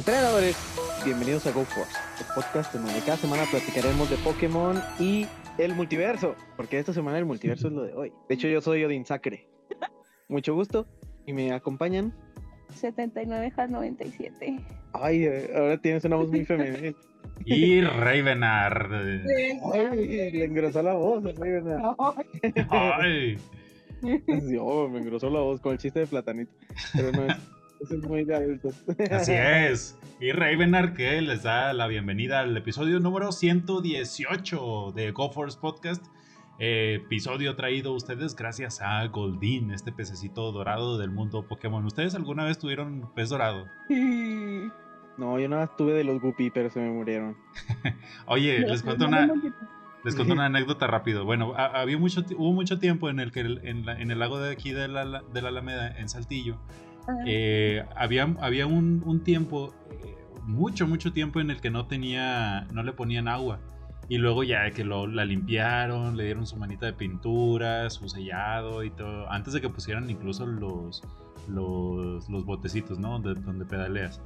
Entrenadores, bienvenidos a Go Force, el podcast en donde cada semana platicaremos de Pokémon y el multiverso, porque esta semana el multiverso es lo de hoy. De hecho, yo soy Odin Sacre. Mucho gusto y me acompañan. 79 Has 97. Ay, ahora tienes una voz muy femenina. Y Ravenard. Ay, le engrosó la voz, Ravenard. Ay. Oh, me engrosó la voz con el chiste de platanito. Pero no es, eso es muy de adultos. Así es. Y Ravenard que les da la bienvenida al episodio número 118 de GoForce Podcast. Eh, episodio traído a ustedes gracias a Goldin, este pececito dorado del mundo Pokémon. ¿Ustedes alguna vez tuvieron pez dorado? No, yo nada más tuve de los Guppy, pero se me murieron. Oye, les cuento una, les cuento una anécdota rápido. Bueno, ha- había mucho, hubo mucho tiempo en el que el- en, la- en el lago de aquí de la, de la Alameda, en Saltillo, eh, había, había un, un tiempo, eh, mucho, mucho tiempo en el que no tenía, no le ponían agua. Y luego ya que lo, la limpiaron, le dieron su manita de pintura, su sellado y todo. Antes de que pusieran incluso los, los, los botecitos, ¿no? Donde, donde pedaleas.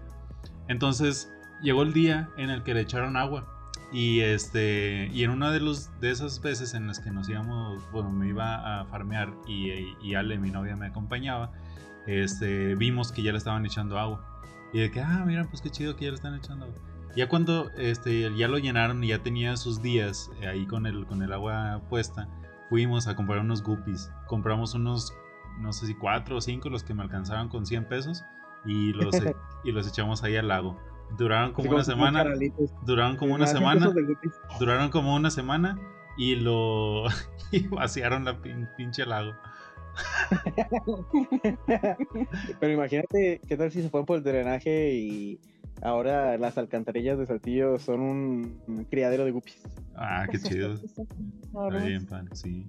Entonces llegó el día en el que le echaron agua. Y este y en una de los de esas veces en las que nos íbamos, bueno, me iba a farmear y, y Ale, mi novia, me acompañaba, este, vimos que ya le estaban echando agua. Y de que, ah, mira, pues qué chido que ya le están echando agua. Ya cuando este, ya lo llenaron y ya tenía sus días eh, ahí con el, con el agua puesta, fuimos a comprar unos guppies. Compramos unos, no sé si cuatro o cinco, los que me alcanzaban con 100 pesos, y los, e- y los echamos ahí al lago. Duraron como una semana. Duraron como una semana. Duraron como una semana y lo y vaciaron la pin- pinche lago. Pero imagínate, ¿qué tal si se fueron por el drenaje y ahora las alcantarillas de Saltillo son un, criadero de guppies? Ah, qué chido. Está bien, pan, sí.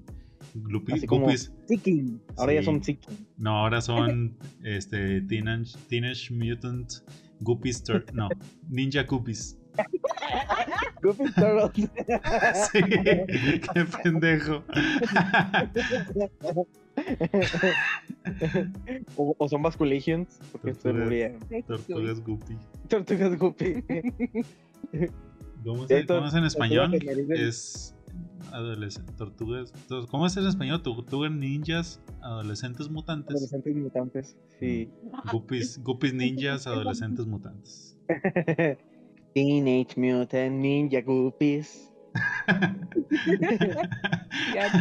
Glupi- Así como guppies. Seeking. Ahora ya son Seeking. No, ahora son este Teenage, Teenage Mutant Guppies Tur- no, Ninja Guppies. Guppy Turtles. Sí, qué pendejo. o, o son Basculations, porque se Tortugas. murieron. Tortugas Guppy. Tortugas Guppy. ¿Cómo, se- cómo es en español? Es adolescente, tortugas. tor- ¿Cómo es en español? Tortugas ninjas, adolescentes mutantes. Adolescentes mutantes. Sí. Guppies, guppies ninjas, adolescentes mutantes. Teenage Mutant Ninja Guppies. Ya te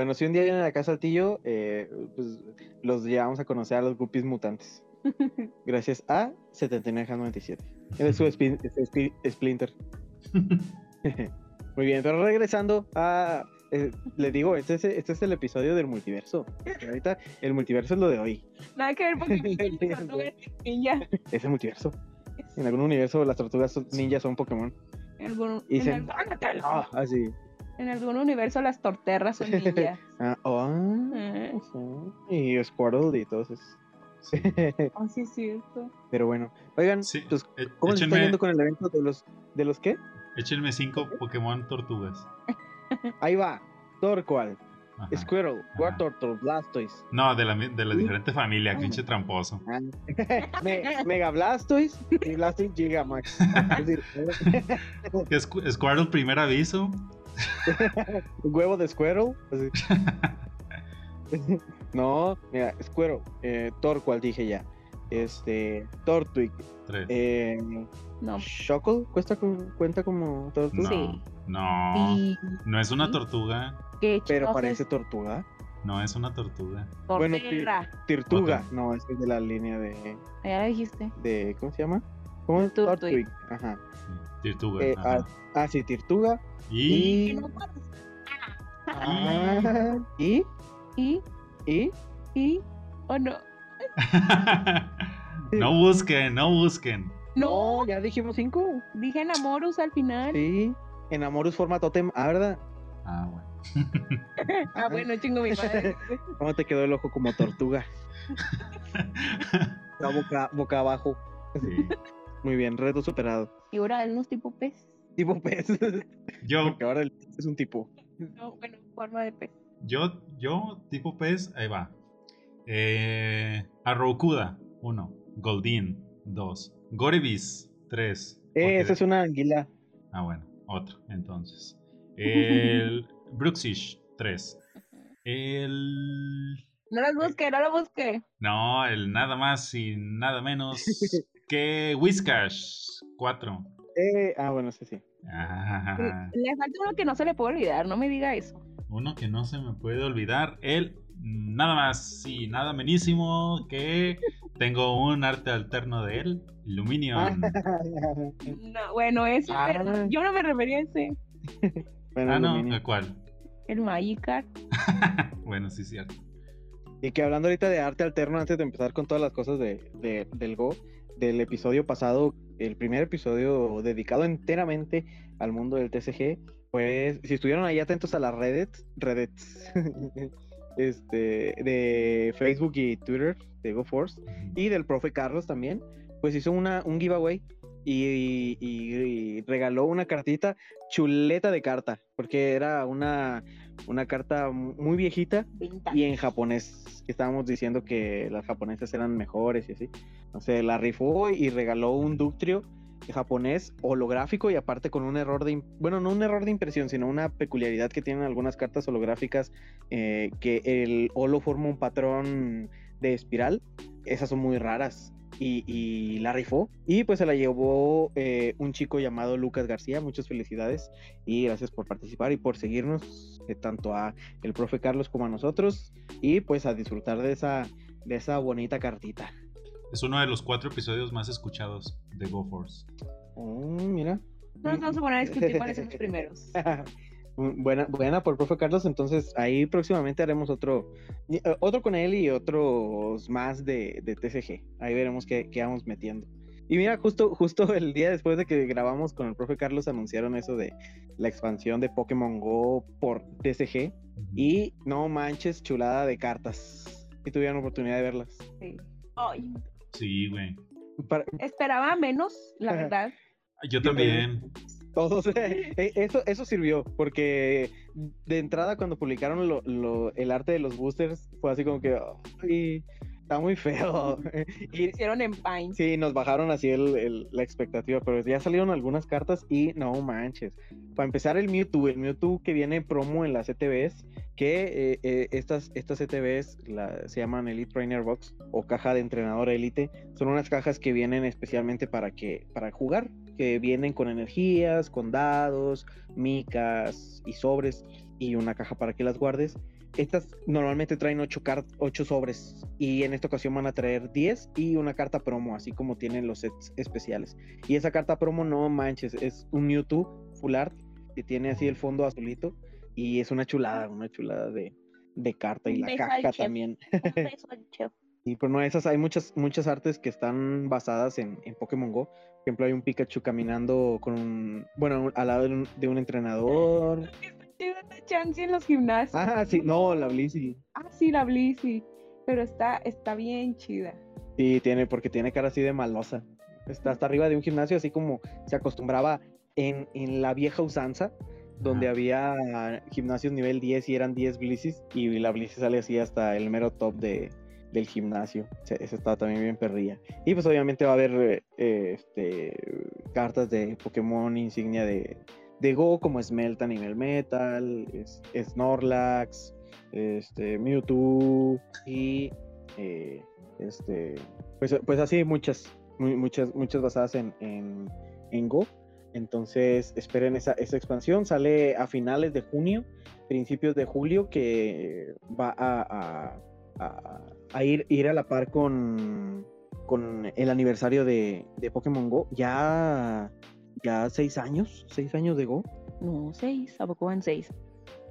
Bueno, si un día vienen acá a Saltillo, eh, pues los llevamos a conocer a los Guppies mutantes. Gracias a 7997. Es su spi- es spi- Splinter. Muy bien, pero regresando a. eh, les digo, este es, este es el episodio del multiverso. Ahorita el multiverso es lo de hoy. Nada que ver porque ninja. Es el multiverso. En algún universo las tortugas ninjas son Pokémon. En algún, Y en, se- algún, Ah, así. En algún universo las torterras son ninjas. Ah, oh, Eh, sí. Y Squirtle y todos esos. oh, sí, es cierto. Pero bueno, oigan, Sí, pues, e- ¿cómo se está yendo con el evento de los de los qué? échenme cinco Pokémon tortugas. Ahí va. Torqual, Ajá. Squirtle, Ajá. Wartortle, Blastoise, No, de la, de la diferente familia, Ah. pinche tramposo. ah, Me- Mega Blastoise y Blastoise Gigamax. Es decir, Squ- Squirtle, primer aviso. un huevo de Squirtle. así. No, mira, Squirtle, eh, Torqual dije ya. Este, Tortwig, eh, No. Shuckle, ¿cuesta, cuenta como tortuga, no, sí. no, no es una tortuga. que pero parece es tortuga. No es una tortuga. Bueno. Tirtuga, Ok. no, es de la línea de, Ya lo dijiste. de ¿cómo se llama? ¿Cómo es? Tortwig, ajá. Sí, Tortuga. Eh, ajá. ah, sí, Tirtuga. Y. Y. Ah, y. Y, Y. y, o no. no busquen, no busquen. No, ya dijimos cinco. dije Namorus al final. Sí. Enamorus forma totem. Ah, ¿verdad? Ah, bueno. Ah, bueno, chingo mi madre. ¿Cómo te quedó el ojo como tortuga? Boca, boca abajo. Sí. Muy bien, reto superado. Y ahora unos tipo pez. Tipo pez. Yo, Porque ahora el pez es un tipo. No, bueno, forma de pez. yo, yo, tipo pez, ahí va. Eh, Arrokuda, uno. Goldin, 2. Gorevis, 3. Eh, esa es una anguila. Ah, bueno, otro, entonces. El Bruxish, 3. El. No las busqué, no las busqué. No, el nada más y nada menos que Whiscash, 4. Eh, ah, bueno, sí, sí. Ah, Le falta uno que no se le puede olvidar, no me diga eso. uno que no se me puede olvidar, el nada más y nada menísimo que tengo un arte alterno de él, Luminion. No, bueno, eso, Ah. pero yo no me refería a ese. Bueno, ah, no. ¿a cuál? El Magikarp. bueno, sí, cierto. Y que hablando ahorita de arte alterno, antes de empezar con todas las cosas de, de- del Go, del episodio pasado, el primer episodio dedicado enteramente al mundo del TCG, pues si estuvieron ahí atentos a las Reddit, Reddit, este, de Facebook y Twitter de GoForce, y del profe Carlos también, pues hizo una, un giveaway y regaló una cartita chuleta de carta, porque era una, una carta muy viejita Vintage. y en japonés, que estábamos diciendo que las japonesas eran mejores y así. O sea, la rifó y regaló un Ductrio japonés holográfico y aparte con un error de, bueno, no un error de impresión, sino una peculiaridad que tienen algunas cartas holográficas, eh, que el holo forma un patrón de espiral. Esas son muy raras. Y, y la rifó. Y pues se la llevó eh, un chico llamado Lucas García. Muchas felicidades y gracias por participar y por seguirnos, eh, tanto a el profe Carlos como a nosotros y pues a disfrutar de esa, de esa bonita cartita. Es uno de los cuatro episodios más escuchados de GoForce. Oh, mira. No nos vamos a poner a discutir cuáles son los primeros. buena, buena por profe Carlos, entonces ahí próximamente haremos otro, eh, otro con él y otros más de, de TCG. Ahí veremos qué, qué vamos metiendo. Y mira, justo, justo el día después de que grabamos con el profe Carlos anunciaron eso de la expansión de Pokémon Go por TCG. Y no manches, chulada de cartas. Y tuvieron oportunidad de verlas. Sí. Ay, Sí, güey. Para- esperaba menos, la verdad. Yo también. Todos. eh, eso, eso sirvió, porque de entrada cuando publicaron lo- lo- el arte de los boosters, fue así como que, "Ay, está muy feo. y Hicieron en Pine. sí, nos bajaron así el- el- la expectativa, pero ya salieron algunas cartas y no manches. Para empezar, el Mewtwo, el Mewtwo que viene promo en las CTVs, que eh, eh, estas, estas CTVs la- se llaman Elite Trainer Box o caja de entrenador Elite. Son unas cajas que vienen especialmente para, que, para jugar, que vienen con energías, con dados, micas y sobres y una caja para que las guardes. Estas normalmente traen 8, ocho sobres y en esta ocasión van a traer 10 y una carta promo, así como tienen los sets especiales. Y esa carta promo, no manches, es un Mewtwo full art que tiene así el fondo azulito y es una chulada, una chulada de, de carta y la caja también. Y pero no, esas hay muchas, muchas artes que están basadas en, en Pokémon Go. Por ejemplo, hay un Pikachu caminando con un, bueno, al lado de un, de un entrenador. Chance en los gimnasios. Ah, sí, no, la Blissey. Ah, sí, la Blissey. Pero está, está bien chida. Sí, tiene, porque tiene cara así de malosa. Está hasta arriba de un gimnasio, así como se acostumbraba en, en la vieja usanza, donde había gimnasios nivel 10 y eran 10 Blisses, y la Blissey sale así hasta el mero top de, del gimnasio. Esa estaba también bien perrilla. Y pues obviamente va a haber eh, este, cartas de Pokémon insignia de, de Go, como Smelta a nivel metal, es, Snorlax, este, Mewtwo y eh, este, pues, pues así muchas, mu- muchas, muchas basadas en, en, en Go. Entonces esperen esa, esa expansión. Sale a finales de junio, principios de julio, que va a, a- a- a ir, ir a la par con, con el aniversario de, de Pokémon Go. Ya, ya seis años, seis años de Go. No, seis. ¿A poco van seis?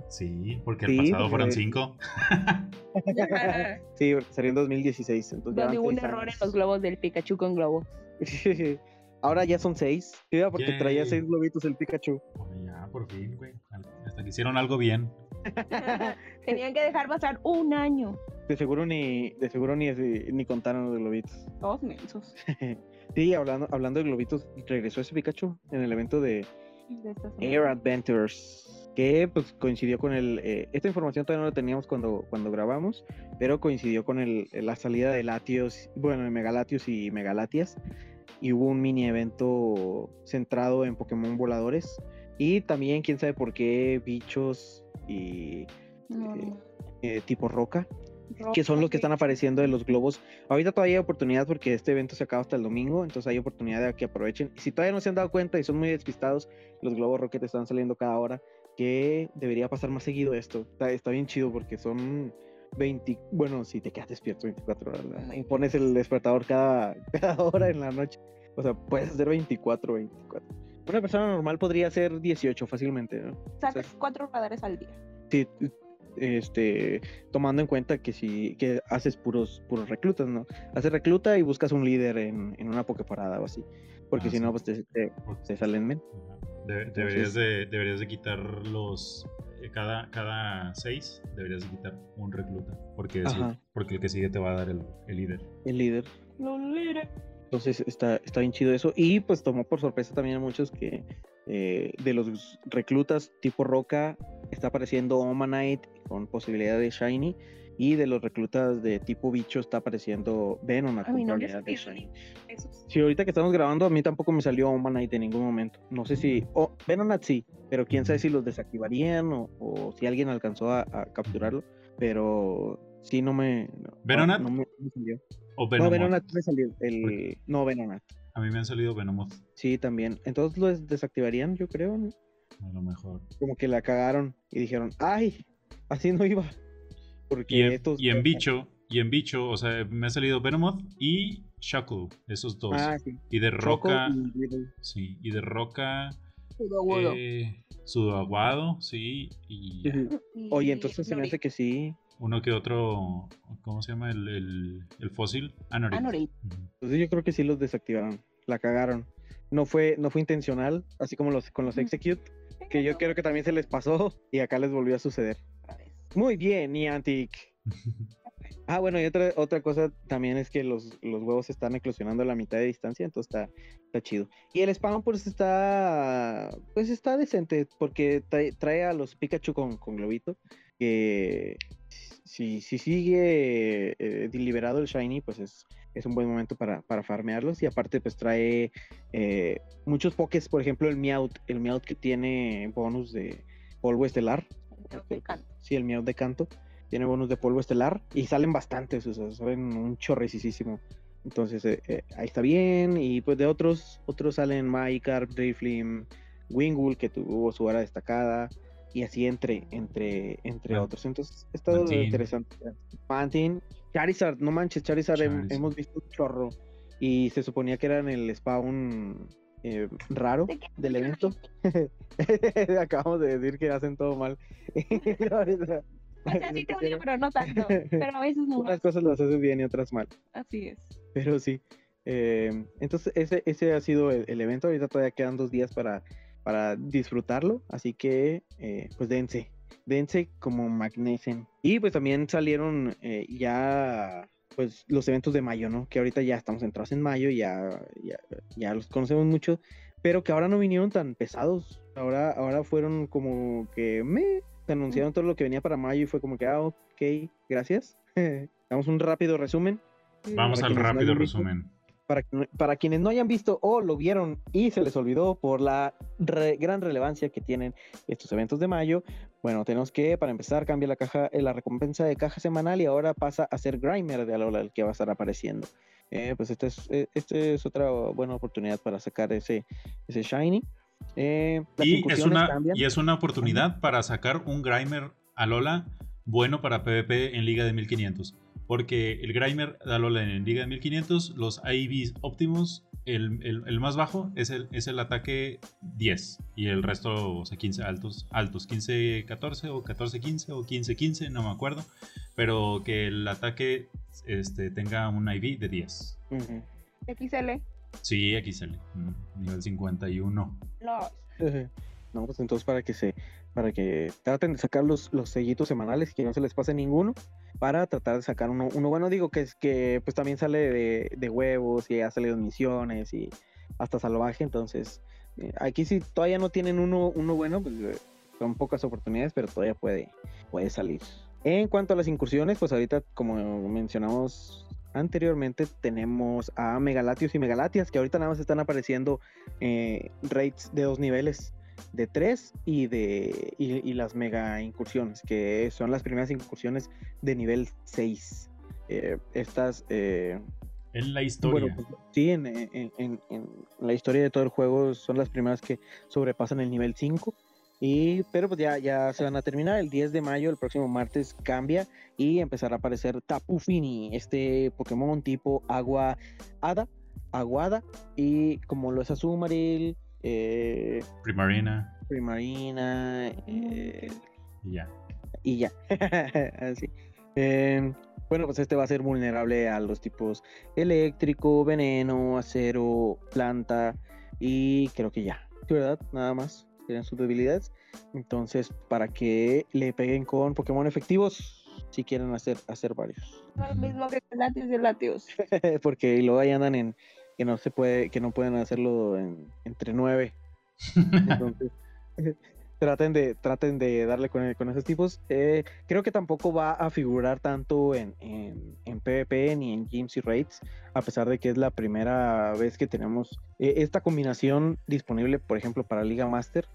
Sí, porque el Sí, pasado fueron cinco. Sí, salió en 2016. Entonces Donde hubo un error en los globos del Pikachu con globos. Ahora ya son seis. Sí, porque traía Yay. seis globitos el Pikachu. Ya, por fin, güey. Hasta que hicieron algo bien. Tenían que dejar pasar un año. De seguro ni, de seguro ni, ni contaron los globitos. Todos mensos. Sí, hablando, hablando de globitos, regresó ese Pikachu en el evento de. Air Adventures. que pues coincidió con el... Eh, esta información todavía no la teníamos cuando, cuando grabamos, pero coincidió con el, la salida de Latios, bueno, de Megalatios y Megalatias, y hubo un mini evento centrado en Pokémon voladores, y también quién sabe por qué bichos y... Eh, eh, tipo roca que son los que están apareciendo de los globos. Ahorita todavía hay oportunidad porque este evento se acaba hasta el domingo, entonces hay oportunidad de que aprovechen. Y si todavía no se han dado cuenta y son muy despistados, los globos Rocket están saliendo cada hora, que debería pasar más seguido esto. Está, bien chido porque son 20, bueno, si te quedas despierto 24 horas y pones el despertador cada, cada hora en la noche, o sea, puedes hacer 24, 24. Una persona normal podría hacer 18 fácilmente, ¿no? Sacas cuatro radares al día. Sí, este, tomando en cuenta que si que haces puros, puros reclutas, ¿no? Haces recluta y buscas un líder en, en una pokeparada o así, porque ah, si no, pues te, salen men. deberías, de, deberías de quitar los, eh, cada, cada seis, deberías de quitar un recluta, porque, porque el que sigue te va a dar el, el líder. El líder. Entonces está, está bien chido eso. Y pues tomó por sorpresa también a muchos que eh, de los reclutas tipo roca está apareciendo Omanite con posibilidad de Shiny. Y de los reclutas de tipo bicho está apareciendo Venom con posibilidad de Shiny. Sí, ahorita que estamos grabando, a mí tampoco me salió Omanite en ningún momento. No sé si. Oh, Venonat sí, pero quién sabe si los desactivarían o, si alguien alcanzó a, capturarlo. Pero sí, no me. ¿Venonat? No, me, salió. ¿O No, Venonat me salió. El, no, Venonat. A mí me han salido Venomoth. Sí, también. Entonces los desactivarían, yo creo, ¿no? A lo mejor. Como que la cagaron y dijeron, ¡ay! Así no iba. Porque y en, estos... y en bicho, y en bicho, o sea, me ha salido Venomoth y Shaku, esos dos. Ah, sí. Y de roca. sí, y de roca. Sudoaguado. Eh, sudoaguado, sí. Y... Oye, entonces se me hace que sí. Uno que otro, ¿cómo se llama? El, el, el fósil. Anorit. Anorit. Entonces yo creo que sí los desactivaron. La cagaron. No fue, no fue intencional, así como los, con los Execute, que yo creo que también se les pasó y acá les volvió a suceder. Muy bien, Niantic. ah, bueno, y otra, otra cosa también es que los, los huevos están eclosionando a la mitad de distancia, entonces está, está chido. Y el spawn pues está, pues está decente, porque trae, a los Pikachu con, con globito, que si, si sigue eh, deliberado el Shiny, pues es, es un buen momento para, para farmearlos. Y aparte, pues trae eh, muchos pokés, por ejemplo, el Meowth, el Meowth que tiene bonus de polvo estelar. Sí, el Meowth de canto. Tiene bonus de polvo estelar y salen bastantes, o sea, salen un chorrecísimo. Entonces, eh, ahí está bien. Y pues de otros, otros salen Magikarp, Driflim, Wingull, que tuvo su hora destacada y así entre, entre, entre otros. Entonces, está interesante. Pantin, Charizard, no manches, Charizard, hemos visto un chorro y se suponía que era en el spawn eh, raro del evento. Acabamos de decir que hacen todo mal. O sea, sí te odio, pero no tanto. Pero a veces no. Unas cosas las haces bien y otras mal. Así es. Pero sí. Eh, entonces, ese, ese ha sido el, el, evento. Ahorita todavía quedan dos días para para disfrutarlo. Así que, eh, pues dense, dense como magnesen. Y pues también salieron eh, ya, pues los eventos de mayo, ¿no? Que ahorita ya estamos entrados en mayo, ya, ya, ya los conocemos mucho, pero que ahora no vinieron tan pesados. Ahora, ahora fueron como que me anunciaron todo lo que venía para mayo y fue como que, ah, ok, gracias. Damos un rápido resumen. Vamos al rápido resumen para, quienes no hayan visto o lo vieron y se les olvidó por la gran relevancia que tienen estos eventos de mayo, bueno, tenemos que, para empezar, cambia la caja, eh, la recompensa de caja semanal y ahora pasa a ser Grimer de Alola el que va a estar apareciendo. Eh, pues esta es, eh, este es otra buena oportunidad para sacar ese, ese Shiny. y, es una, y es una oportunidad para sacar un Grimer Alola bueno para PvP en Liga de 1500 porque el Grimer da Alola en Liga de 1500, los IVs óptimos, el, el, más bajo es el, es el ataque 10 y el resto, o sea, 15 altos, altos 15-14 o 14-15 o 15-15, no me acuerdo, pero que el ataque este, tenga un IV de 10. XL. Sí, XL, mm, nivel 51. No. no, pues entonces para que se para que traten de sacar los, los sellitos semanales que no se les pase ninguno para tratar de sacar uno, uno bueno, digo que es que pues también sale de, de huevos y ha salido misiones y hasta salvaje, entonces eh, aquí si todavía no tienen uno, uno bueno, pues eh, son pocas oportunidades, pero todavía puede, puede salir. En cuanto a las incursiones, pues ahorita, como mencionamos anteriormente, tenemos a Megalatios y Megalatias, que ahorita nada más están apareciendo eh, rates de dos niveles, de tres y de y, las mega incursiones, que son las primeras incursiones de nivel 6. Eh, estas... Eh, en la historia. Pues, sí, en, en, la historia de todo el juego son las primeras que sobrepasan el nivel 5 y, pero pues ya, ya se van a terminar. El 10 de mayo, el próximo martes, cambia y empezará a aparecer Tapu Fini, este Pokémon tipo agua hada, aguada. Y como lo es Azumaril, eh, Primarina. Primarina. Eh, y ya. Y ya. Así. Em, bueno, pues este va a ser vulnerable a los tipos eléctrico, veneno, acero, planta. Y creo que ya. ¿Verdad? Nada más serían sus debilidades. Entonces, para que le peguen con Pokémon efectivos, si quieren hacer, hacer varios. No mismo que Latios y Latios. Porque luego ahí andan en que no se puede, que no pueden hacerlo en, entre nueve. Entonces, traten de, traten de darle con, con esos tipos. Eh, creo que tampoco va a figurar tanto en, en, en, PvP ni en Gyms y Raids, a pesar de que es la primera vez que tenemos eh, esta combinación disponible, por ejemplo, para Liga Master.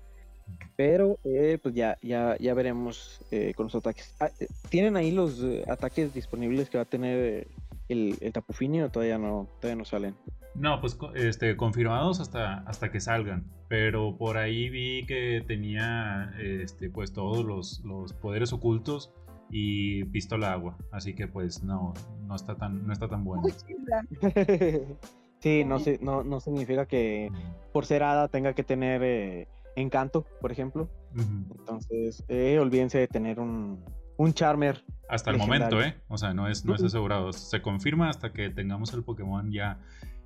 Pero eh, pues ya, ya, ya veremos con los ataques. Ah, ¿Tienen ahí los ataques disponibles que va a tener el, el Tapufini o todavía no, todavía no salen? No, pues este, confirmados hasta, hasta que salgan. Pero por ahí vi que tenía este, pues todos los, los poderes ocultos y pistola agua. Así que pues no, no está tan, no está tan bueno. sí, no, no, no significa que por ser hada tenga que tener eh, encanto, por ejemplo. Entonces, eh, olvídense de tener un, un Charmer. Hasta el momento, ¿eh? O sea, no es, no es asegurado. Se confirma hasta que tengamos el Pokémon ya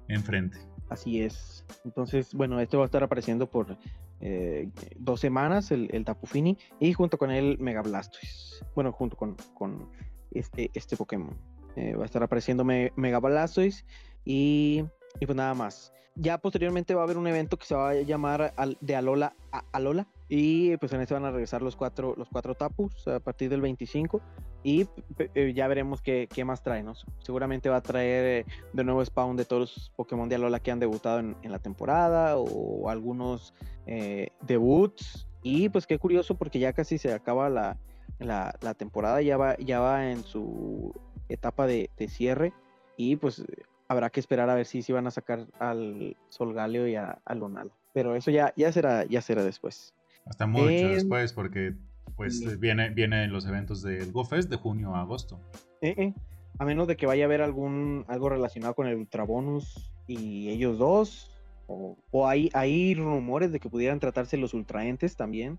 enfrente. Así es. Entonces, bueno, esto va a estar apareciendo por eh, dos semanas, el, el, Tapufini, y junto con el Mega Blastoise. Bueno, junto con, con este, este Pokémon. Eh, va a estar apareciendo Mega Blastoise y, y, pues nada más. Ya posteriormente va a haber un evento que se va a llamar de Alola a Alola. Y pues en este van a regresar los cuatro, los cuatro Tapus a partir del 25. Y eh, ya veremos qué, más trae, ¿no? Seguramente va a traer eh, de nuevo spawn de todos los Pokémon de Alola que han debutado en, la temporada o algunos eh, debuts. Y pues qué curioso porque ya casi se acaba la, temporada, ya va, ya va en su etapa de, cierre. Y pues habrá que esperar a ver si, si van a sacar al Solgaleo y a, a. Pero eso ya, ya, será, ya será después. Hasta mucho después porque pues viene, vienen los eventos del GoFest de junio a agosto. Eh, eh. A menos de que vaya a haber algún algo relacionado con el Ultra Bonus y ellos dos. O, hay, hay rumores de que pudieran tratarse los ultraentes también.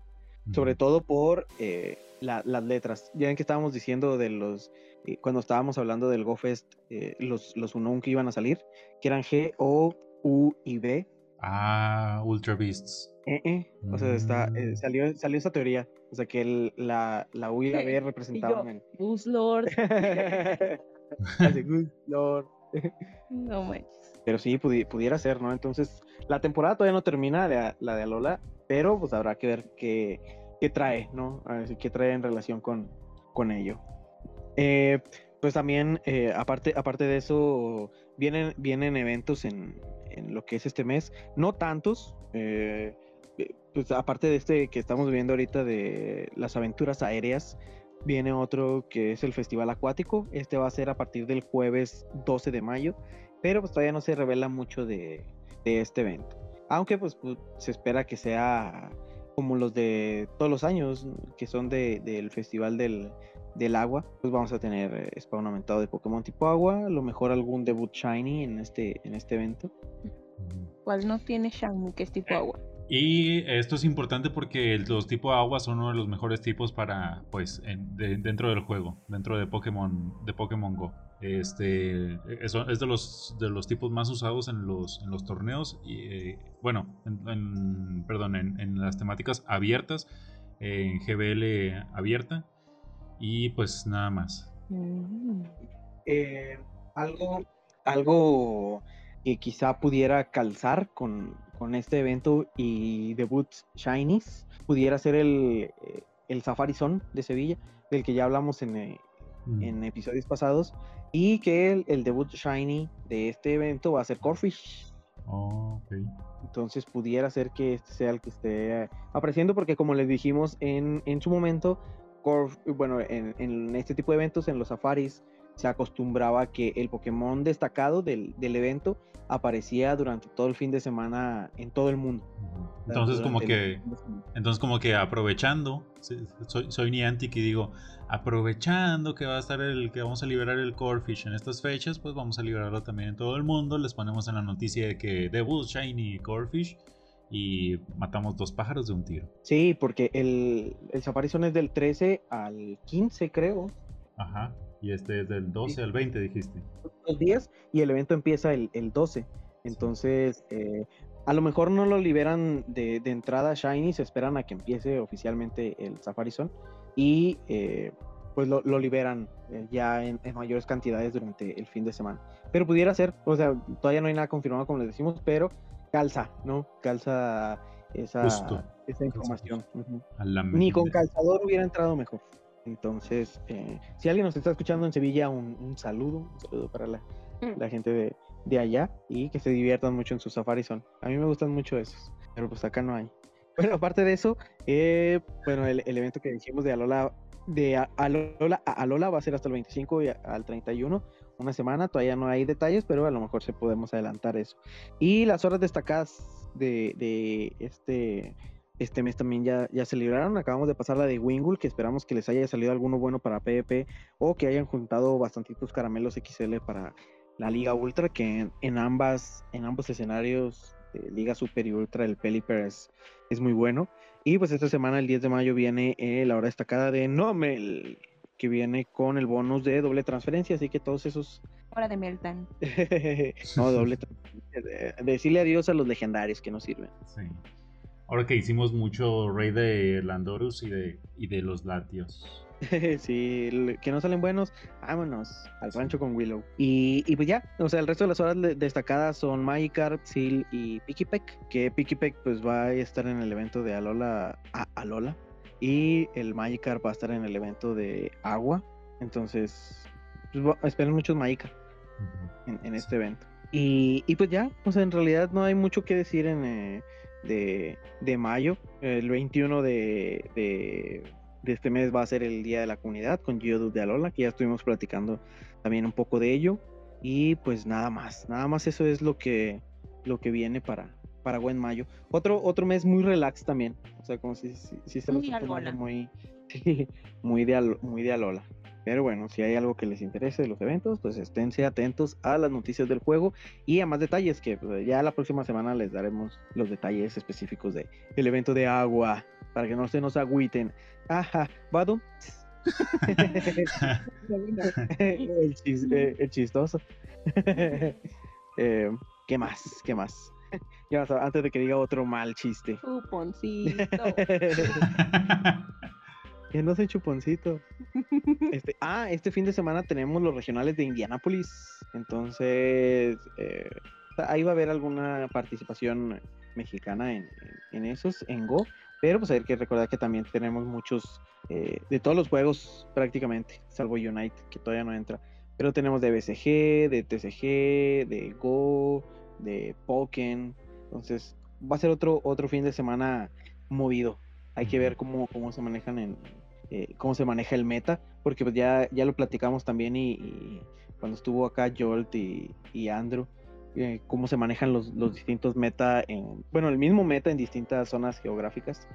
Sobre todo por eh, las letras. Ya ven que estábamos diciendo de los. Cuando estábamos hablando del GoFest, los, los Unknown que iban a salir, que eran G, O, U y B. Ah, Ultra Beasts. O sea, está, salió, salió esa teoría. O sea, que el, la, la U y la B representaban. Goose Lord. Lord. no manches. Pero sí, pudiera ser, ¿no? Entonces, la temporada todavía no termina, la, la de Alola, pero pues habrá que ver qué, qué trae, ¿no? A ver qué trae en relación con, con ello. Eh, pues también, eh, aparte, aparte de eso, vienen, vienen eventos en, en, lo que es este mes, no tantos, eh, pues aparte de este que estamos viendo ahorita de las aventuras aéreas, viene otro que es el Festival Acuático. Este va a ser a partir del jueves 12 de mayo, pero pues todavía no se revela mucho de, este evento. Aunque pues, pues, se espera que sea como los de todos los años, que son del Festival del, Agua, pues vamos a tener eh, spawn aumentado de Pokémon tipo agua, a lo mejor algún debut shiny en este, en este evento. ¿Cuál no tiene shiny que es tipo agua? Y esto es importante porque los tipos de agua son uno de los mejores tipos para, pues, dentro del juego, dentro de Pokémon, de Pokémon Go. Este, es, es de los, de los tipos más usados en los, en los torneos, y, eh, bueno, en, perdón, en, las temáticas abiertas, en GBL abierta, y pues nada más. Mm. Eh, algo, algo que quizá pudiera calzar con, con este evento y debut Shinies pudiera ser el, eh, el Safari Zone de Sevilla, del que ya hablamos en, eh, Mm. en episodios pasados, y que el, el debut Shiny de este evento va a ser Corfish. Oh, ok. Entonces pudiera ser que este sea el que esté apareciendo, porque como les dijimos en, en su momento, Bueno, en, en este tipo de eventos, en los safaris, se acostumbraba que el Pokémon destacado del, del evento aparecía durante todo el fin de semana en todo el mundo. Entonces como que, entonces como que aprovechando, soy, soy Niantic y digo, aprovechando que va a estar el, que vamos a liberar el Corfish en estas fechas, pues vamos a liberarlo también en todo el mundo. Les ponemos en la noticia de que debut Shiny Corfish y matamos dos pájaros de un tiro. Sí, porque el, el Safari Zone es del 13 al 15, creo. Ajá. Y este es del 12 al 20, dijiste. Dos días y el evento empieza el, el 12. Entonces, eh, a lo mejor no lo liberan de, de entrada Shiny, se esperan a que empiece oficialmente el Safari Zone y eh, pues lo, lo liberan eh, ya en, en mayores cantidades durante el fin de semana. Pero pudiera ser, o sea, todavía no hay nada confirmado como les decimos, pero calza, ¿no? Calza esa, Justo. esa información. Ni con calzador hubiera entrado mejor. Entonces, eh, si alguien nos está escuchando en Sevilla, un, un saludo, un saludo para la, Mm. la gente de, de allá y que se diviertan mucho en sus Safari Zone. A mí me gustan mucho esos, pero pues acá no hay. Bueno, aparte de eso, eh, bueno, el, el evento que dijimos de Alola, de Alola a Alola va a ser hasta el 25 y a- al 31, una semana, todavía no hay detalles, pero a lo mejor se podemos adelantar eso. Y las horas destacadas de, de este, este mes también ya, ya se libraron. Acabamos de pasar la de Wingull, que esperamos que les haya salido alguno bueno para PvP o que hayan juntado bastantitos caramelos XL para la Liga Ultra, que en, en ambas, en ambos escenarios, Liga Super y Ultra, el Pelipper es, es muy bueno. Y pues esta semana, el 10 de mayo, viene eh, la hora destacada de Nomel, que viene con el bonus de doble transferencia, así que todos esos... Hora de Meltan. no, doble transferencia. de- decirle adiós a los legendarios que no sirven. Sí. Ahora que hicimos mucho rey de Landorus y de, y de los Latios. sí, que no salen buenos, vámonos al rancho con Willow. Y, y pues ya, o sea, el resto de las horas de- destacadas son Magikarp, Seal y Pikipek, que Pikipek pues va a estar en el evento de Alola, a Alola, y el Magikarp va a estar en el evento de Agua, entonces pues, esperen muchos Magikarp Ujú. en, en este evento. Y, y pues ya, o sea, en realidad no hay mucho que decir en, eh, de, de mayo. El 21 de, de, de este mes va a ser el Día de la Comunidad con Geodude de Alola, que ya estuvimos platicando también un poco de ello. Y pues nada más, nada más eso es lo que, lo que viene para, para buen mayo. Otro, otro mes muy relax también, o sea, como si, si, si se lo está tomando muy, sí, muy, de, muy de Alola. Pero bueno, si hay algo que les interese de los eventos, pues esténse atentos a las noticias del juego y a más detalles que pues, ya la próxima semana les daremos los detalles específicos de el evento de agua para que no se nos agüiten. Ajá, Badu. el, chis- eh, el chistoso. Eh, ¿Qué más? ¿Qué más? Ya, sea, antes de que diga otro mal chiste. Chuponcito. Que no soy chuponcito. Este, ah, este fin de semana tenemos los regionales de Indianápolis. Entonces, eh, ahí va a haber alguna participación mexicana en, en- en esos, en Go. Pero pues hay que recordar que también tenemos muchos, eh, de todos los juegos prácticamente, salvo Unite, que todavía no entra. Pero tenemos de BCG, de TCG, de Go, de Pokémon. Entonces, va a ser otro, otro fin de semana movido. Hay que ver cómo, cómo se manejan en eh, cómo se maneja el meta, porque pues ya, ya lo platicamos también y, y cuando estuvo acá Jolt y, y Andrew, eh, cómo se manejan los, los distintos meta en, bueno, el mismo meta en distintas zonas geográficas.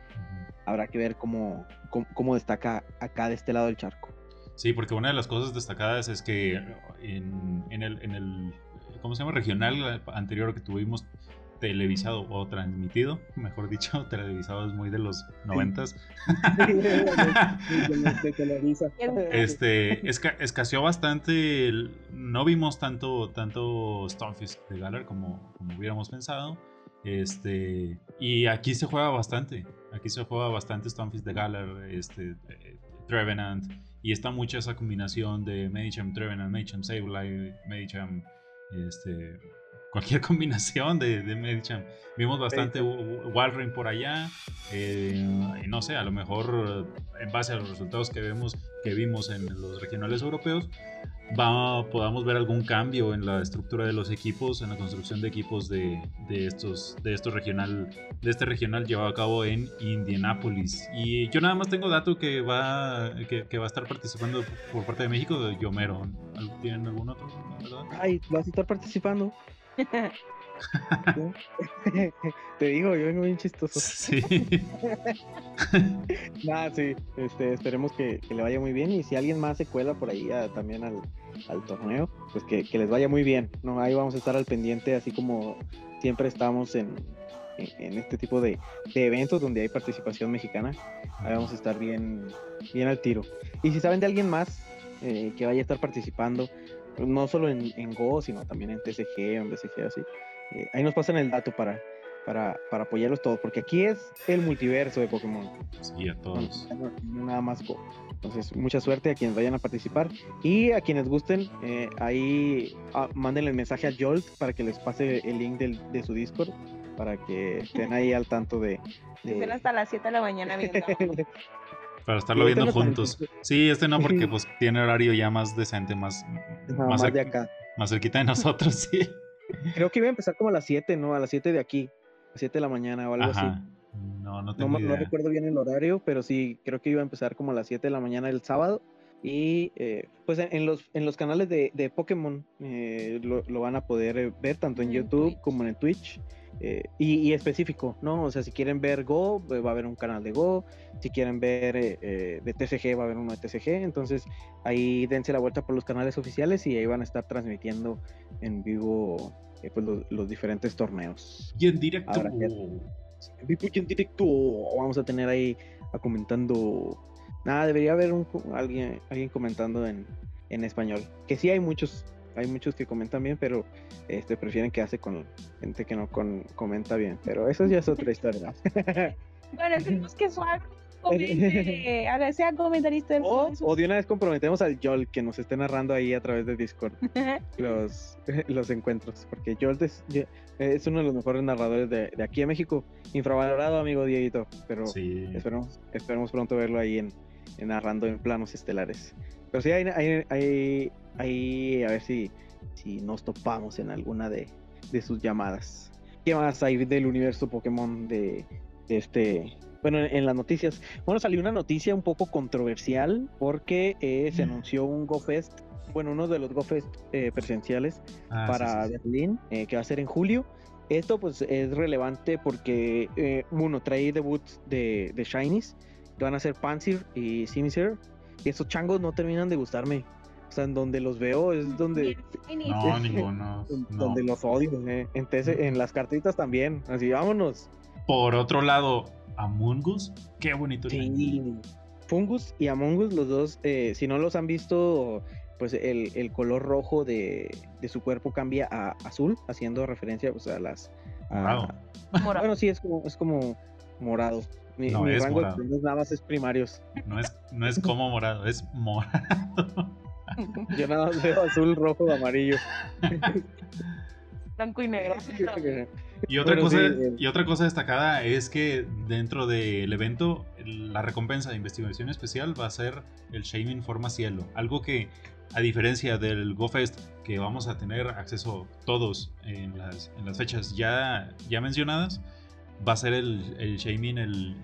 Habrá que ver cómo, cómo, cómo destaca acá de este lado del charco. Sí, porque una de las cosas destacadas es que en, en el, en el, ¿cómo se llama? Regional anterior que tuvimos televisado o transmitido, mejor dicho, televisado es muy de los noventas. este, esca- escaseó bastante, el- no vimos tanto, tanto Stonefist de Galar como, como hubiéramos pensado. Este, y aquí se juega bastante, aquí se juega bastante Stonefist de Galar, este, eh, Trevenant, y está mucha esa combinación de Medicham Trevenant, Medicham Sableye, Medicham este, cualquier combinación de, de Medicham. Vimos bastante Walrein por allá. Eh, no sé, a lo mejor en base a los resultados que vemos, que vimos en los regionales europeos, va, podamos ver algún cambio en la estructura de los equipos, en la construcción de equipos de, de estos, de estos regional, de este regional llevado a cabo en Indianápolis. Y yo nada más tengo dato que va, que, que va a estar participando por parte de México de Yomero. ¿Tienen algún otro? Ay, vas a estar participando. Te digo, yo vengo bien chistoso. Sí. Nada, sí. Este, esperemos que, le vaya muy bien. Y si alguien más se cuela por ahí también al, torneo, pues que, les vaya muy bien. ¿no? Ahí vamos a estar al pendiente, así como siempre estamos en, en, este tipo de, eventos donde hay participación mexicana. Ahí vamos a estar bien, bien al tiro. Y si saben de alguien más eh, que vaya a estar participando, no solo en, en Go, sino también en TCG, en BCG, así eh, ahí nos pasan el dato para, para, para, apoyarlos todos, porque aquí es el multiverso de Pokémon. Sí, a todos. nada más Entonces, mucha suerte a quienes vayan a participar y a quienes gusten, eh, ahí ah, mándenle el mensaje a Jolt para que les pase el link del, de su Discord para que estén ahí al tanto de. de... hasta las 7 de la mañana viendo. Para estarlo viendo juntos. Sí, este no, porque pues tiene horario ya más decente, más, más, de acá. Más cerquita de nosotros, sí. Creo que iba a empezar como a las 7, ¿no? A las 7 de aquí, a las 7 de la mañana o algo así. No, no tengo no, recuerdo bien el horario, pero sí, creo que iba a empezar como a las 7 de la mañana el sábado. Y eh, pues en, los, en los canales de, de Pokémon eh, lo, lo, van a poder eh, ver tanto en YouTube como en Twitch. Eh, y, específico, ¿no? O sea, si quieren ver Go, eh, va a haber un canal de Go, si quieren ver eh, de TCG, va a haber uno de TCG, entonces ahí dense la vuelta por los canales oficiales y ahí van a estar transmitiendo en vivo pues, los, diferentes torneos. Y en directo. en directo vamos a tener ahí a comentando. Nada, debería haber un, alguien, alguien comentando en, en español. Que sí hay muchos hay muchos que comentan bien, pero este, prefieren quedarse con gente que no con, comenta bien. Pero eso ya es otra historia. bueno, esperemos que suave comente, sea comentarista. O, o, de una vez comprometemos al Joel que nos esté narrando ahí a través de Discord los, los encuentros. Porque Joel es, es, uno de los mejores narradores de, de, aquí en México. Infravalorado, amigo Dieguito. Pero sí. esperemos, esperemos pronto verlo ahí en, en narrando en planos estelares. Pero sí, hay, hay, hay, a ver si, si nos topamos en alguna de, sus llamadas. ¿Qué más hay del universo Pokémon de, este? Bueno, en, las noticias. Bueno, salió una noticia un poco controversial porque eh, se mm. anunció un GoFest, bueno, uno de los GoFest eh, presenciales ah, para Berlín, eh, que va a ser en julio. Esto pues es relevante porque, uno, trae debuts de, de Shinies, que van a ser Panzer y Simiser y esos changos no terminan de gustarme. O sea, en donde los veo es donde. No, ninguno. Donde los odio. Eh. Entonces, en las cartitas también. Así, vámonos. Por otro lado, Amungus, qué bonito. Sí. Fungus y Amungus, los dos, eh, si no los han visto, pues el, color rojo de, su cuerpo cambia a azul, haciendo referencia pues, a las. morado. Bueno, sí, es como, es como morado. Mi, no, es rango morado. de nada más es primarios. No es, no es como morado, es morado. Yo nada más veo azul, rojo, amarillo. Blanco y negro. Y otra, cosa, eh. y otra cosa destacada es que dentro del evento la recompensa de investigación especial va a ser el Shaming Forma Cielo. Algo que, a diferencia del GoFest, que vamos a tener acceso todos en las, en las fechas ya, ya mencionadas, va a ser el, el Shaming, el,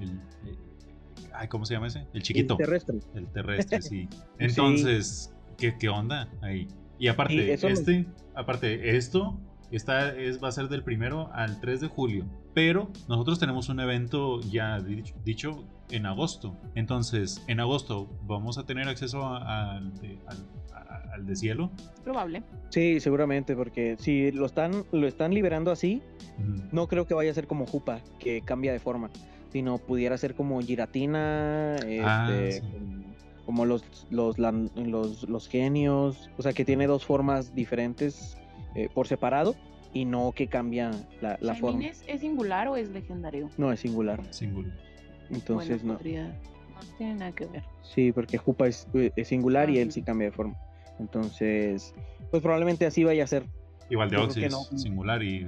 ay, ¿cómo se llama ese? El chiquito. El terrestre. El terrestre, sí. Entonces, ¿qué, ¿qué, onda ahí? Y aparte, este, aparte, esto está, es, va a ser del primero al 3 de julio. Pero nosotros tenemos un evento ya dicho, en agosto. Entonces, en agosto vamos a tener acceso al al de cielo? Probable. Sí, seguramente, porque si lo están, lo están liberando así, no creo que vaya a ser como Jupa, que cambia de forma, sino pudiera ser como Giratina, ah, este, como los los, los, genios, o sea, que tiene dos formas diferentes eh, por separado y no que cambia la, la forma. Es, ¿Es singular o es legendario? No, es singular. Singular. Entonces no. No tiene nada que ver. Sí, porque Jupa es, es singular y ah, él sí cambia de forma. Entonces, pues probablemente así vaya a ser. Igual de Oxys, singular y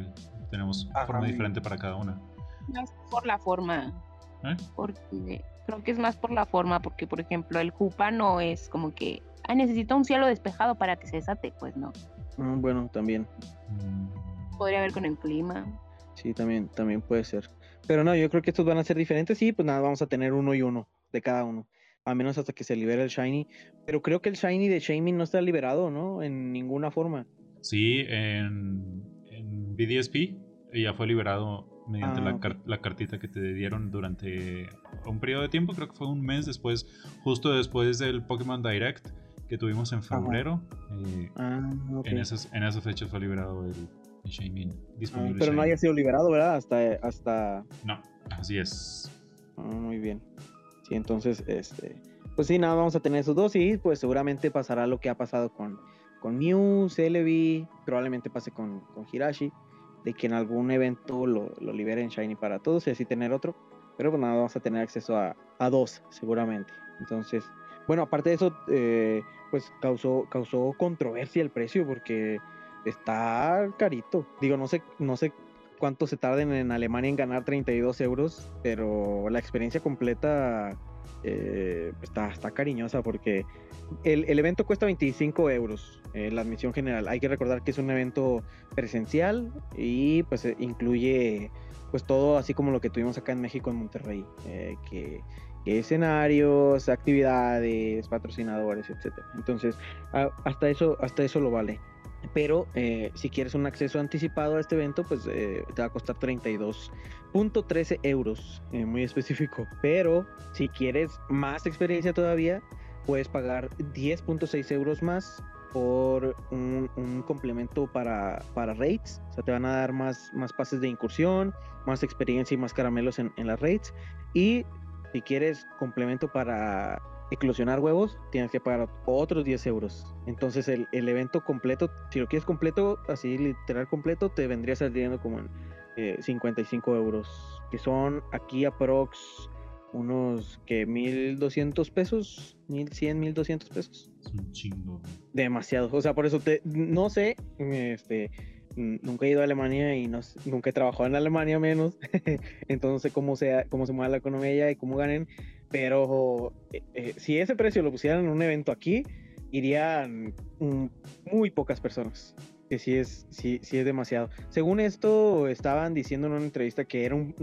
tenemos forma diferente para cada una. Más por la forma. ¿Eh? Porque creo que es más por la forma, porque por ejemplo el Jupa no es como que ah, necesita un cielo despejado para que se desate, pues no. Mm, bueno, también. Mm. Podría ver con el clima. Sí, también, también puede ser. Pero no, yo creo que estos van a ser diferentes. Sí, pues nada, vamos a tener uno y uno de cada uno. A menos hasta que se libere el Shiny. Pero creo que el Shiny de Shaming no está liberado, ¿no? En ninguna forma. Sí, en, en BDSP ya fue liberado mediante la, ah, la, cartita que te dieron durante un periodo de tiempo, creo que fue un mes después, justo después del Pokémon Direct que tuvimos en febrero. Eh, ah, en, esas, en esas fechas fue liberado el, Shaymin disponible. Ah, pero no haya sido liberado, ¿verdad? Hasta, hasta... No, así es. muy bien. Sí, entonces, este... Pues sí, nada, vamos a tener esos dos y pues seguramente pasará lo que ha pasado con, con Mew, Celebi, probablemente pase con, con Hirashi de que en algún evento lo, lo liberen Shiny para todos y así tener otro. Pero pues nada, vamos a tener acceso a, a dos seguramente. Entonces, bueno, aparte de eso, eh, pues causó, causó controversia el precio porque está carito. Digo, no sé, no sé cuánto se tarden en Alemania en ganar 32 euros, pero la experiencia completa eh, está, está cariñosa porque el, el, evento cuesta 25 euros, eh, la admisión general. Hay que recordar que es un evento presencial y pues eh, incluye pues todo así como lo que tuvimos acá en México en Monterrey, que, escenarios, actividades, patrocinadores, etcétera. Entonces, hasta eso, hasta eso lo vale. Pero eh, si quieres un acceso anticipado a este evento, pues eh, te va a costar 32.13 euros, eh, muy específico. Pero si quieres más experiencia todavía, puedes pagar 10.6 euros más por un, complemento para, para raids. O sea, te van a dar más, más pases de incursión, más experiencia y más caramelos en, en las raids. Y si quieres complemento para eclosionar huevos, tienes que pagar otros 10 euros. Entonces el, el, evento completo, si lo quieres completo, así literal completo, te vendría saliendo como en 55 eh, euros, que son aquí aprox unos que 1200 pesos, 1100, 1200 pesos. Es un chingo. Demasiado. O sea, por eso te, no sé, este, nunca he ido a Alemania y no, nunca he trabajado en Alemania menos. Entonces no sé cómo, sea, cómo se mueve la economía y cómo ganen. Pero eh, eh, si ese precio lo pusieran en un evento aquí, irían muy pocas personas. Que sí es, sí, sí es demasiado. Según esto, estaban diciendo en una entrevista que era un,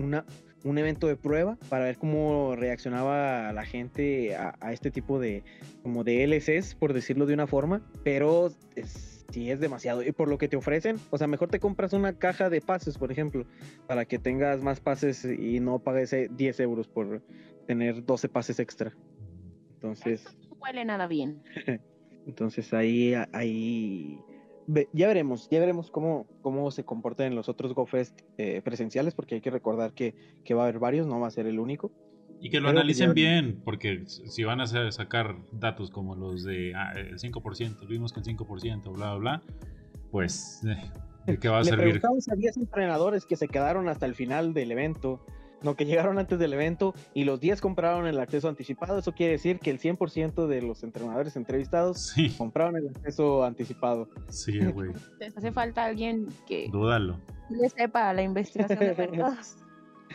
un evento de prueba para ver cómo reaccionaba la gente a, este tipo de, como de LCs, por decirlo de una forma. Pero es, sí es demasiado. Y por lo que te ofrecen, o sea, mejor te compras una caja de pases, por ejemplo, para que tengas más pases y no pagues 10 euros por, tener 12 pases extra. Entonces. no huele nada bien. Entonces ahí, ahí ya veremos, ya veremos cómo, cómo se comportan los otros GoFest eh, presenciales, porque hay que recordar que, que, va a haber varios, no va a ser el único. Y que lo analicen bien, porque si van a sacar datos como los de ah, el 5%, vimos que el 5%, bla, bla, bla, pues, eh, ¿de qué va a servir? a 10 entrenadores que se quedaron hasta el final del evento no, que llegaron antes del evento y los 10 compraron el acceso anticipado. Eso quiere decir que el 100% de los entrenadores entrevistados compraron el acceso anticipado. Sí, güey. Les hace falta alguien que Dúdalo. le sepa la investigación de mercados.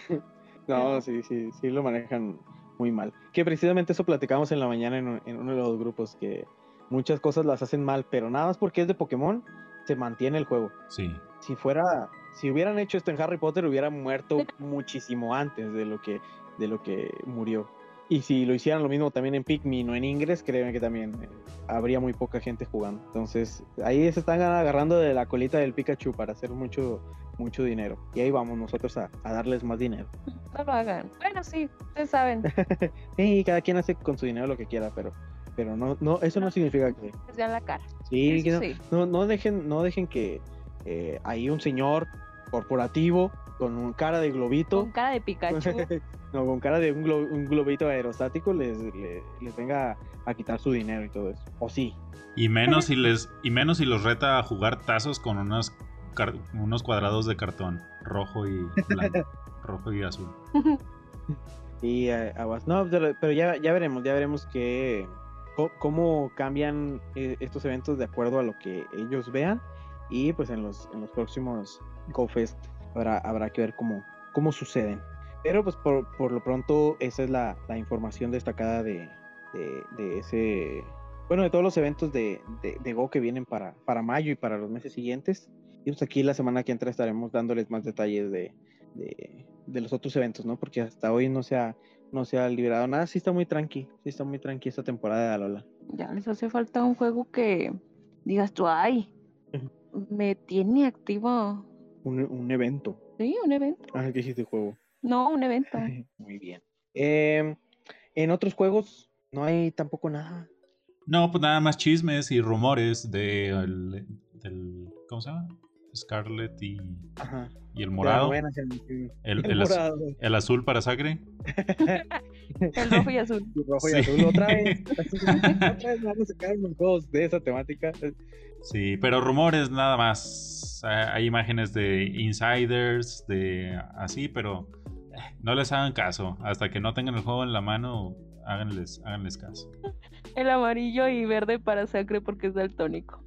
no, sí, sí, sí lo manejan muy mal. Que precisamente eso platicamos en la mañana en, en uno de los grupos, que muchas cosas las hacen mal, pero nada más porque es de Pokémon, se mantiene el juego. Sí. Si fuera si hubieran hecho esto en Harry Potter, hubiera muerto muchísimo antes de lo que, de lo que murió. Y si lo hicieran lo mismo también en Pikmin o en Ingress, créeme que también eh, habría muy poca gente jugando. Entonces, ahí se están agarrando de la colita del Pikachu para hacer mucho, mucho dinero. Y ahí vamos nosotros a, darles más dinero. No lo hagan. Bueno, sí, ustedes saben. y cada quien hace con su dinero lo que quiera, pero pero no, no eso no, significa que les la cara. Sí, no, no, dejen, no dejen que eh, hay un señor corporativo con un cara de globito. Con cara de Pikachu. no, con cara de un, globito aerostático les, les, venga a quitar su dinero y todo eso. O sí. Y menos si les y menos si los reta a jugar tazos con unos unos cuadrados de cartón rojo y blanco, rojo y azul. y eh, no, pero ya, ya veremos, ya veremos que cómo cambian eh, estos eventos de acuerdo a lo que ellos vean Y pues en los, en los próximos GoFest habrá, habrá que ver cómo, cómo suceden. Pero pues por, por lo pronto esa es la, la información destacada de, de, ese, bueno, de todos los eventos de, de, Go que vienen para, para mayo y para los meses siguientes. Y pues aquí la semana que entra estaremos dándoles más detalles de, de, los otros eventos, ¿no? Porque hasta hoy no se ha, no se ha liberado nada. Sí está muy tranqui, sí está muy tranqui esta temporada de Alola. Ya les hace falta un juego que digas tú, ay, me tiene activo. Un, un evento. Sí, un evento. Ah, ¿qué hiciste juego? No, un evento. muy bien. Em, en otros juegos no hay tampoco nada. No, pues nada más chismes y rumores de del, ¿cómo se llama? Scarlet y, y el morado. el, el, azul para Sacre. el rojo y azul. El rojo y azul. Otra vez. otra vez vamos a sacar unos juegos de esa temática. Sí, pero rumores nada más. Hay imágenes de insiders, de así, pero eh, no les hagan caso. Hasta que no tengan el juego en la mano, háganles, háganles caso. El amarillo y verde para Sacre porque es daltónico.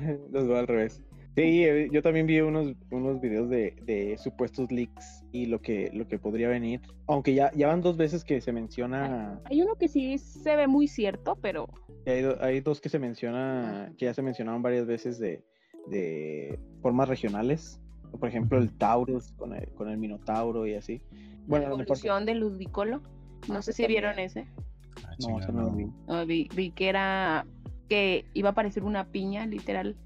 Los va al revés. Sí, eh, yo también vi unos, unos videos de, supuestos leaks y lo que, lo que podría venir. Aunque ya, ya van dos veces que se menciona. Hay uno que sí se ve muy cierto, pero. Hay, hay dos que se menciona, que ya se mencionaron varias veces de, de formas regionales. Por ejemplo, el Taurus con el, con el Minotauro y así. Bueno, la evolución de Ludicolo. No sé si vieron ese. Ah, no, eso no lo vi. vi. vi. que era que iba a parecer una piña, literal.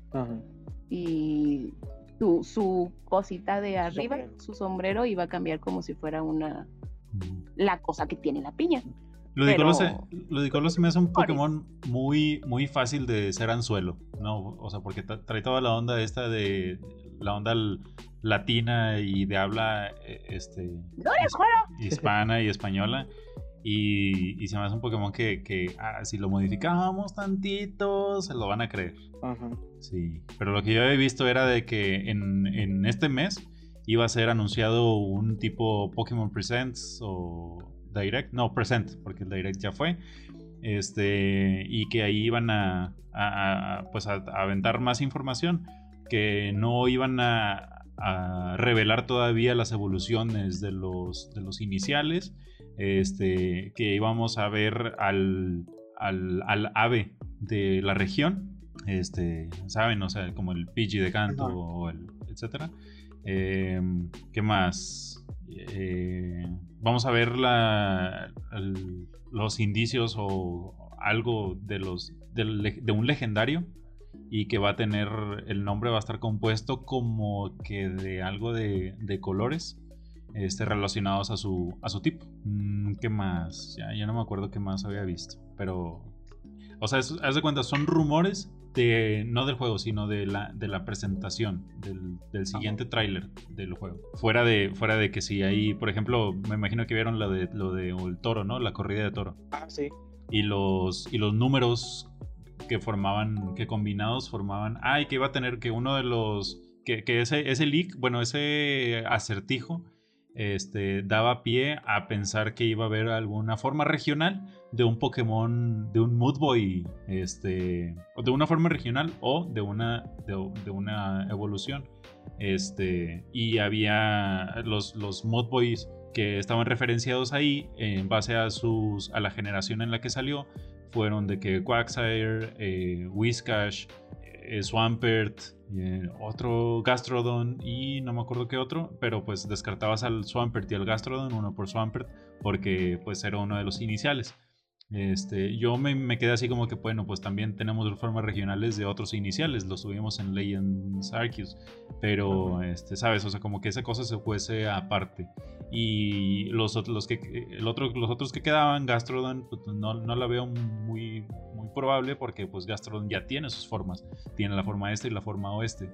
Y su, su cosita de arriba, su sombrero, iba a cambiar como si fuera una. Mm. La cosa que tiene la piña. Ludicolo, se, se me hace un Pokémon muy, muy fácil de ser anzuelo, ¿no? O sea, porque trae toda la onda esta de la onda latina y de habla eh, este, hispana y española. Y, se me hace un Pokémon que, ah, si lo modificamos tantito, se lo van a creer. Sí, pero lo que yo había visto era de que en, este mes iba a ser anunciado un tipo Pokémon Presents o Direct, no, Present, porque el Direct ya fue. Este, y que ahí iban a, pues a, aventar más información, que no iban a, revelar todavía las evoluciones de los, de los iniciales este, que íbamos a ver al, al, ave de la región, este, ¿saben? O sea, como el Pidgey de canto, o el, etcétera. Em, ¿Qué más? Eh, vamos a ver la, los indicios o algo de, los, de, un legendario y que va a tener, el nombre va a estar compuesto como que de algo de, de colores este, relacionados a su, a su tipo. Mm, ¿Qué más? Ya, ya no me acuerdo qué más había visto. Pero, o sea, haz de cuenta, son rumores de, no del juego, sino de la, de la presentación, del, del siguiente tráiler del juego. Fuera de, fuera de que si hay, por ejemplo, me imagino que vieron lo de, lo de el toro, ¿no? La corrida de toro. Ah, sí. Y los, y los números que formaban, que combinados formaban, ah, y que iba a tener que uno de los, que, que ese, ese leak, bueno, ese acertijo este, daba pie a pensar que iba a haber alguna forma regional de un Pokémon, de un Moodboy, este, de una forma regional o de una, de, una evolución. Este, y había los, los Moodboys que estaban referenciados ahí en base a, sus, a la generación en la que salió fueron de que Quagsire, eh, Whiscash, eh, Swampert, eh, otro Gastrodon y no me acuerdo qué otro, pero pues descartabas al Swampert y al Gastrodon, uno por Swampert, porque pues era uno de los iniciales. Este, yo me, quedé así como que, bueno, pues también tenemos formas regionales de otros iniciales, los tuvimos en Legends Arceus, pero, este, ¿sabes? O sea, como que esa cosa se fuese aparte. Y los, los, que, el otro, los otros que quedaban, Gastrodon, pues no, no la veo muy, muy probable porque pues Gastrodon ya tiene sus formas, tiene la forma este y la forma oeste.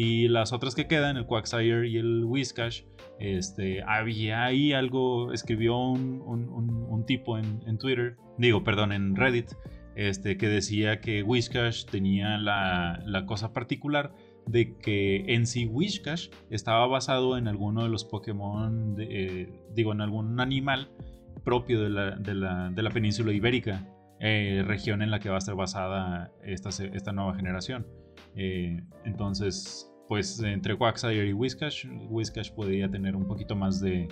Y las otras que quedan, el Quagsire y el Whiscash, este, había ahí algo, escribió un, un, tipo en, Twitter, digo, perdón, en Reddit, este, que decía que Whiscash tenía la, la cosa particular de que en sí Whiscash estaba basado en alguno de los Pokémon, eh, digo, en algún animal propio de la, de la, de la península ibérica. eh, región en la que va a estar basada esta, esta nueva generación. Eh, entonces, pues entre Quagsire y Whiscash, Whiscash podría tener un poquito más de,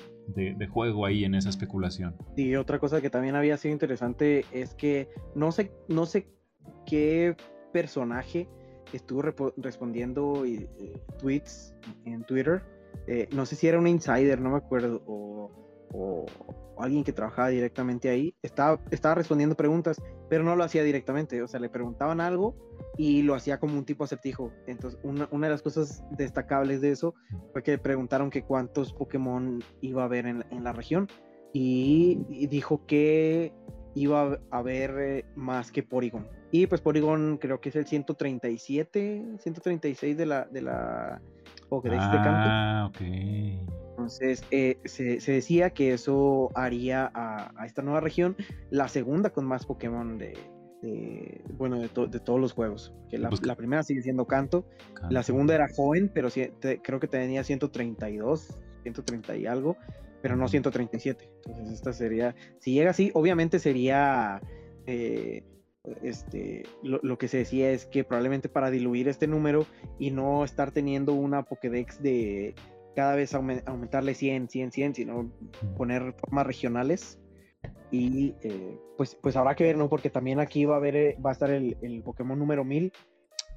juego ahí en esa especulación. Y otra cosa que también había sido interesante es que no sé, no sé qué personaje estuvo respondiendo eh, tweets en Twitter. no sé si era un insider, no me acuerdo, o, o, alguien que trabajaba directamente ahí, estaba, estaba respondiendo preguntas, pero no lo hacía directamente, o sea, le preguntaban algo y lo hacía como un tipo acertijo. Entonces, una, una de las cosas destacables de eso fue que preguntaron que cuántos Pokémon iba a haber en, en la región y, dijo que iba a haber eh, más que Porygon. Y pues Porygon creo que es el 137, 136 de la, de la Pokédex de Canto. Ah, ok. Entonces, eh, se, decía que eso haría a, esta nueva región la segunda con más Pokémon de, bueno, de, todos los juegos. Que la, primera sigue siendo Canto, la segunda era joven, pero creo que tenía 132, 130 y algo, pero no 137. Entonces, esta sería, si llega así, obviamente sería... Eh, este, lo, lo, que se decía es que probablemente para diluir este número y no estar teniendo una Pokédex de cada vez aumentarle 100, 100, 100, sino poner formas regionales. Y eh, pues, pues habrá que ver, ¿no? Porque también aquí va a haber, eh, va a estar el, el Pokémon número 1000.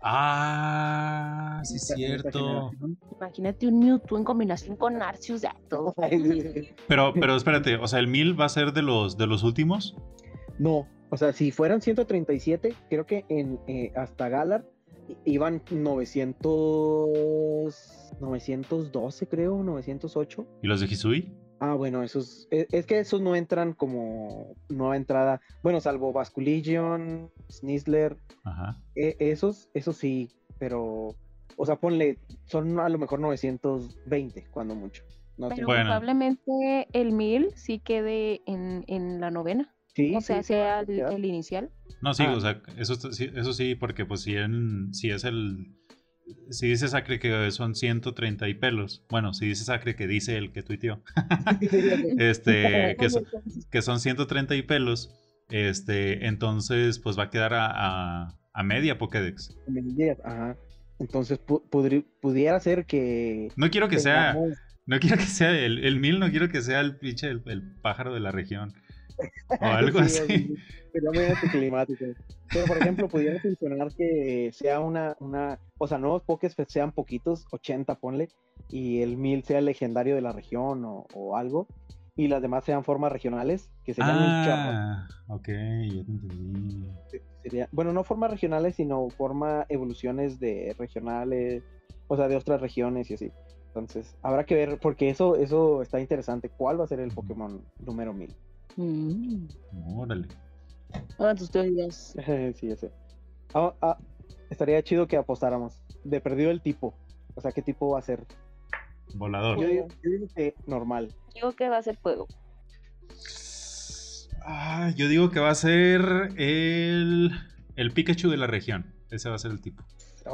Ah, sí es cierto. Imagínate un Mewtwo en combinación con Arceus, ya todo. pero, pero espérate, o sea, el 1000 va a ser de los, de los últimos. No, o sea, si fueran 137, creo que en, eh, hasta Galar iban 900 912 creo, 908. ¿Y los de Hisui? Ah, bueno, esos, es, es, que esos no entran como nueva entrada. Bueno, salvo Basculegion, Snizzler. Ajá. E, esos, esos sí, pero, o sea, ponle, son a lo mejor 920, cuando mucho. pero probablemente el 1000 sí quede en, en la novena. Sí, o sea, sea el, inicial. No, sí, ah. o sea, eso, eso sí, porque pues si, en, si es el si dice Sacre que son 130 y pelos, bueno, si dice Sacre que dice el que tuiteó, este, que, son, que son 130 y pelos, este, entonces pues va a quedar a, a, media Pokédex. ajá. Entonces pudiera ser que... No quiero que sea... No quiero que sea el, el mil, no quiero que sea el pinche, el pájaro de la región. O algo así. Sería muy anticlimático. Pero, por ejemplo, pudiera funcionar que sea una, una, o sea, nuevos pokés sean poquitos, 80 ponle, y el 1000 sea el legendario de la región o, o algo, y las demás sean formas regionales, que serían ah, ok, ya te entendí. Sería, bueno, no formas regionales, sino forma evoluciones de regionales, o sea, de otras regiones y así. Entonces, habrá que ver, porque eso, eso está interesante. ¿Cuál va a ser el Pokémon número 1000? Mm. Órale. Ah, tus teorías. sí. Ah, ah, estaría chido que apostáramos. De perdido el tipo. O sea, ¿qué tipo va a ser? Volador. Yo digo, que normal. Digo que va a ser fuego. Ah, yo digo que va a ser el, el Pikachu de la región. Ese va a ser el tipo.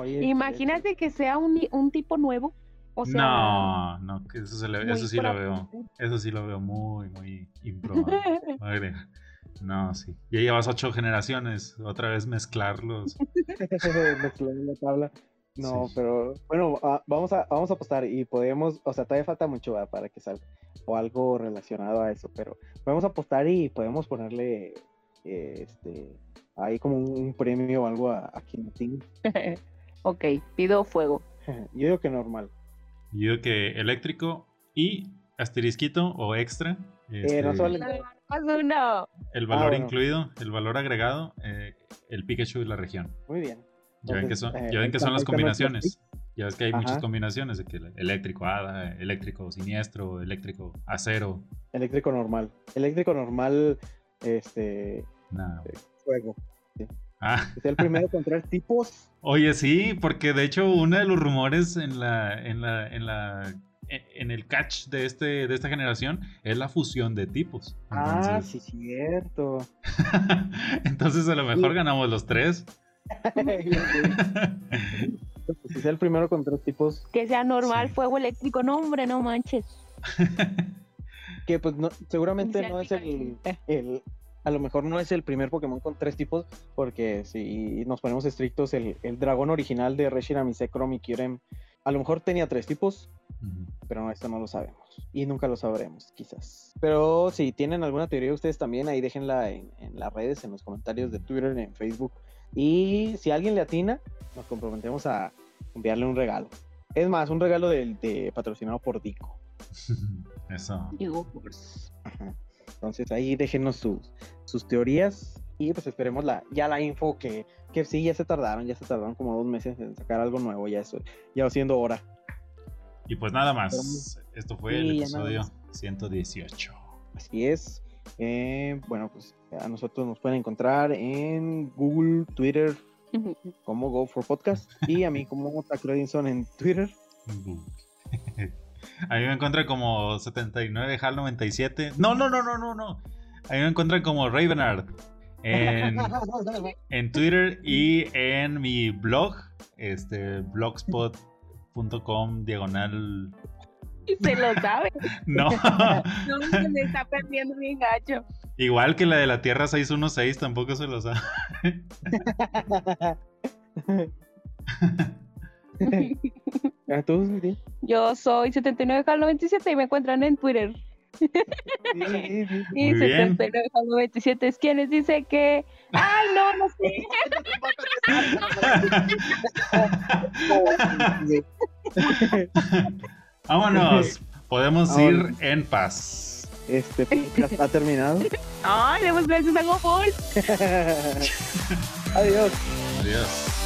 Imagínate que sea un, un tipo nuevo no, no, que eso, eso sí lo veo. Eso sí lo veo muy, muy improbable. no, sí. Ya llevas ocho generaciones, otra vez mezclarlos. Mezclar la tabla. No, pero bueno, ah, vamos a vamos a apostar y podemos, o sea, todavía falta mucho para que salga o algo relacionado a eso, pero podemos apostar y podemos ponerle eh, este ahí como un, premio o algo a, a quien ok, pido fuego. Yo digo que normal. Yo digo que eléctrico y asterisquito o extra. Este, no solo... El valor ah, incluido, el valor agregado, eh, el Pikachu de la región. Muy bien. ya ven que son, ya ven que son las combinaciones. Ya ves que hay muchas combinaciones de que eléctrico hada, eléctrico siniestro, eléctrico acero. Eléctrico normal. Eléctrico normal, este. No. Fuego. Ah. Es el primero con tres tipos. Oye, sí, porque de hecho uno de los rumores en la, en la, en la, en el catch de este, de esta generación es la fusión de tipos. ah, sí, cierto. Entonces a lo mejor ganamos los tres. pues es el primero con tres tipos. Que sea normal, fuego eléctrico, no hombre, no manches. que pues no, seguramente no es el, el, a lo mejor no es el primer Pokémon con tres tipos, porque si nos ponemos estrictos, el, el dragón original de Reshiram Chrome y Kyurem, a lo mejor tenía tres tipos, pero no, esto no lo sabemos. Y nunca lo sabremos, quizás. Pero si tienen alguna teoría ustedes también, ahí déjenla en, en las redes, en los comentarios de Twitter, en Facebook. Y si alguien le atina, nos comprometemos a enviarle un regalo. Es más, un regalo de, patrocinado por Dico. Eso. Entonces ahí déjenos sus, sus teorías y pues esperemos la, ya la info que, que sí, ya se tardaron, ya se tardaron como dos meses en sacar algo nuevo, ya eso, ya va siendo hora. Y pues nada más, esto fue el episodio 118. Así es. Eh, bueno, pues a nosotros nos pueden encontrar en Google, Twitter, como Go for Podcast y a mí como Tacrodinson en Twitter. A mí me encuentran como 79 HAL 97. No, no, no, no, no, no. A mí me encuentran como Ravenard en, en Twitter y en mi blog, este blogspot.com diagonal y se lo sabe. No. no, se me está perdiendo bien gacho. Igual que la de la Tierra 616 tampoco se lo sabe. Yo soy 79K97 y me encuentran en Twitter. y 79K97 es quienes dice que. ¡Ay, no, no sé! Vámonos. Podemos ir en paz. Este podcast ha terminado. Ay, demos gracias a GoFall. Adiós. Adiós.